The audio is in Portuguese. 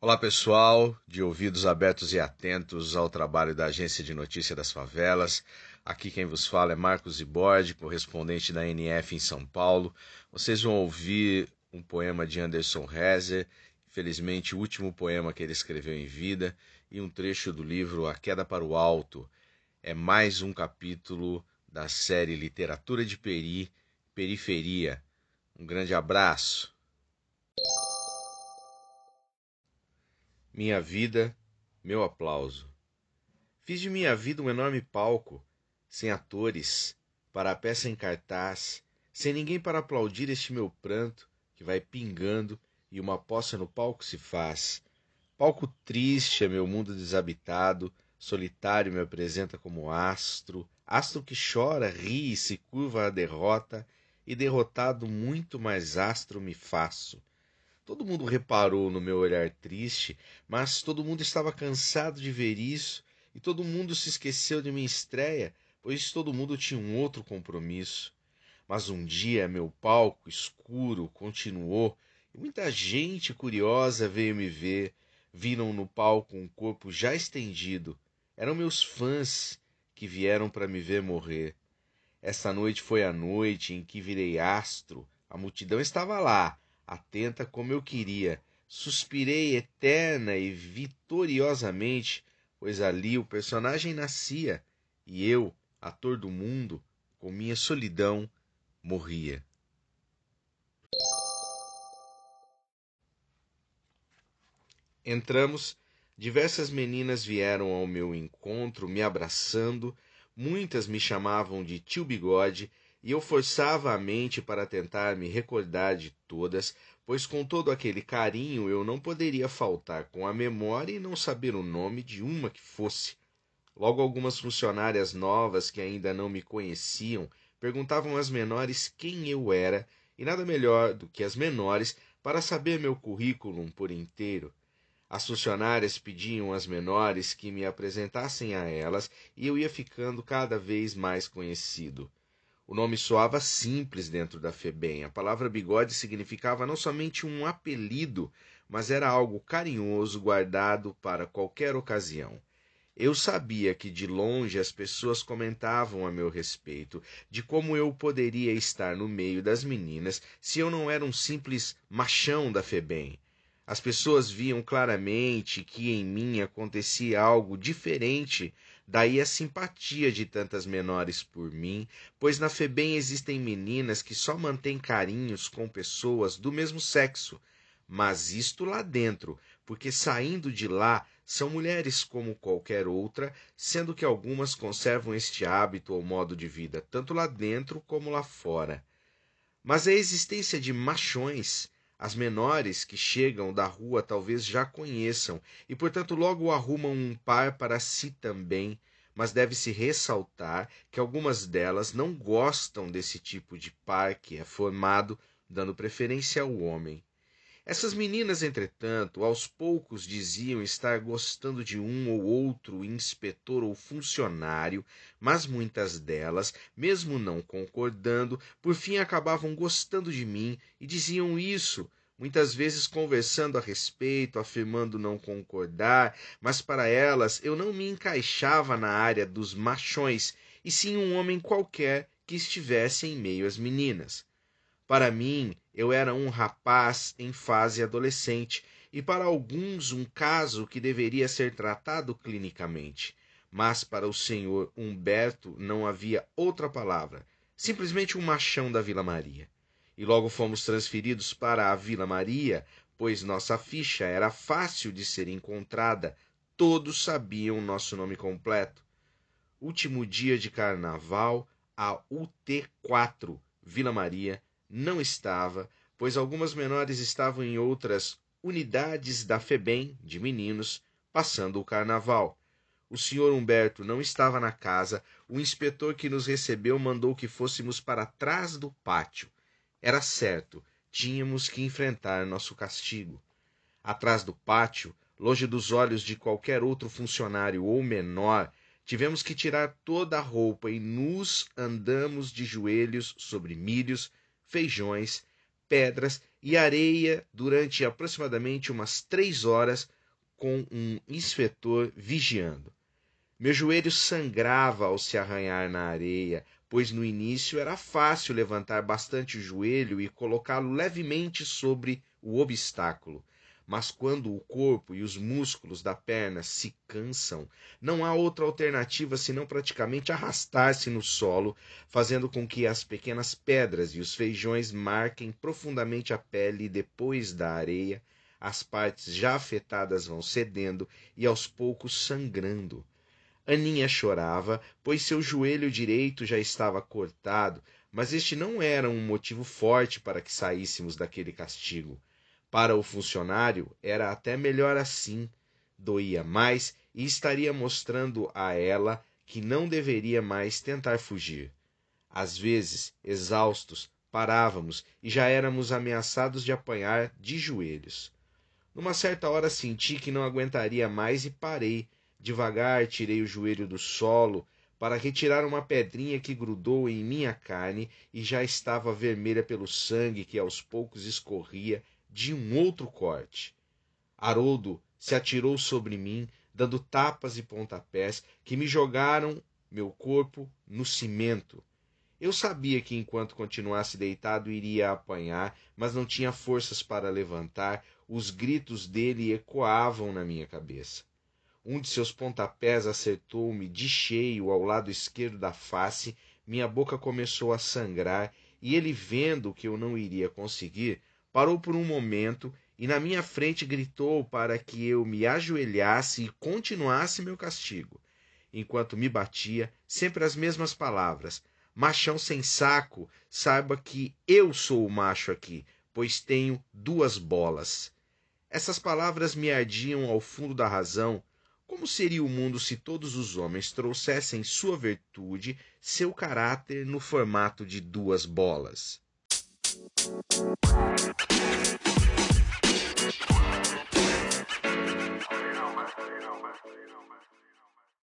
Olá pessoal, de ouvidos abertos e atentos ao trabalho da Agência de Notícia das Favelas. Aqui quem vos fala é Marcos Ibord, correspondente da NF em São Paulo. Vocês vão ouvir um poema de Anderson Rezer, infelizmente o último poema que ele escreveu em vida, e um trecho do livro A Queda para o Alto. É mais um capítulo da série Literatura de Peri, Periferia. Um grande abraço. Minha vida, meu aplauso. Fiz de minha vida um enorme palco, sem atores, para a peça em cartaz, sem ninguém para aplaudir este meu pranto, que vai pingando e uma poça no palco se faz. Palco triste é meu mundo desabitado, solitário me apresenta como astro, astro que chora, ri e se curva à derrota, e derrotado muito mais astro me faço. Todo mundo reparou no meu olhar triste, mas todo mundo estava cansado de ver isso e todo mundo se esqueceu de minha estreia, pois todo mundo tinha um outro compromisso. Mas um dia meu palco escuro continuou e muita gente curiosa veio me ver. Viram no palco um corpo já estendido. Eram meus fãs que vieram para me ver morrer. Esta noite foi a noite em que virei astro. A multidão estava lá, atenta como eu queria. Suspirei eterna e vitoriosamente, pois ali o personagem nascia e eu, ator do mundo, com minha solidão, morria. Entramos, diversas meninas vieram ao meu encontro, me abraçando, muitas me chamavam de tio Bigode e eu forçava a mente para tentar me recordar de todas, pois com todo aquele carinho eu não poderia faltar com a memória e não saber o nome de uma que fosse. Logo algumas funcionárias novas que ainda não me conheciam perguntavam às menores quem eu era, e nada melhor do que as menores para saber meu currículo por inteiro. As funcionárias pediam às menores que me apresentassem a elas e eu ia ficando cada vez mais conhecido. O nome soava simples dentro da FEBEM. A palavra bigode significava não somente um apelido, mas era algo carinhoso guardado para qualquer ocasião. Eu sabia que de longe as pessoas comentavam a meu respeito, de como eu poderia estar no meio das meninas se eu não era um simples machão da FEBEM. As pessoas viam claramente que em mim acontecia algo diferente Daí a simpatia de tantas menores por mim, pois na FEBEM existem meninas que só mantêm carinhos com pessoas do mesmo sexo, mas isto lá dentro, porque saindo de lá são mulheres como qualquer outra, sendo que algumas conservam este hábito ou modo de vida, tanto lá dentro como lá fora. Mas a existência de machões, as menores que chegam da rua talvez já conheçam e, portanto, logo arrumam um par para si também, mas deve-se ressaltar que algumas delas não gostam desse tipo de par que é formado, dando preferência ao homem. Essas meninas, entretanto, aos poucos diziam estar gostando de um ou outro inspetor ou funcionário, mas muitas delas, mesmo não concordando, por fim acabavam gostando de mim e diziam isso, muitas vezes conversando a respeito, afirmando não concordar, mas para elas eu não me encaixava na área dos machões, e sim um homem qualquer que estivesse em meio às meninas. Para mim, eu era um rapaz em fase adolescente e para alguns um caso que deveria ser tratado clinicamente. Mas para o senhor Humberto não havia outra palavra, simplesmente um machão da Vila Maria. E logo fomos transferidos para a Vila Maria, pois nossa ficha era fácil de ser encontrada, todos sabiam nosso nome completo. Último dia de carnaval, a UT4, Vila Maria, não estava, pois algumas menores estavam em outras unidades da FEBEM de meninos passando o carnaval. O senhor Humberto não estava na casa, o inspetor que nos recebeu mandou que fôssemos para trás do pátio. Era certo, tínhamos que enfrentar nosso castigo. Atrás do pátio, longe dos olhos de qualquer outro funcionário ou menor, Tivemos que tirar toda a roupa e nus andamos de joelhos sobre milhos, feijões, pedras e areia durante aproximadamente umas três horas com um inspetor vigiando. Meu joelho sangrava ao se arranhar na areia, pois no início era fácil levantar bastante o joelho e colocá-lo levemente sobre o obstáculo. Mas quando o corpo e os músculos da perna se cansam, não há outra alternativa senão praticamente arrastar-se no solo, fazendo com que as pequenas pedras e os feijões marquem profundamente a pele e depois da areia, as partes já afetadas vão cedendo e aos poucos sangrando. Aninha chorava, pois seu joelho direito já estava cortado, mas este não era um motivo forte para que saíssemos daquele castigo. Para o funcionário, era até melhor assim. Doía mais e estaria mostrando a ela que não deveria mais tentar fugir. Às vezes, exaustos, parávamos e já éramos ameaçados de apanhar de joelhos. Numa certa hora senti que não aguentaria mais e parei, Devagar tirei o joelho do solo para retirar uma pedrinha que grudou em minha carne e já estava vermelha pelo sangue que aos poucos escorria de um outro corte. Haroldo se atirou sobre mim, dando tapas e pontapés que me jogaram meu corpo no cimento. Eu sabia que enquanto continuasse deitado iria apanhar, mas não tinha forças para levantar, os gritos dele ecoavam na minha cabeça. Um de seus pontapés acertou-me de cheio ao lado esquerdo da face, minha boca começou a sangrar, e ele, vendo que eu não iria conseguir, parou por um momento e na minha frente gritou para que eu me ajoelhasse e continuasse meu castigo. Enquanto me batia, sempre as mesmas palavras: Machão sem saco, saiba que eu sou o macho aqui, pois tenho duas bolas. Essas palavras me ardiam ao fundo da razão, como seria o mundo se todos os homens trouxessem sua virtude, seu caráter no formato de duas bolas? We'll be.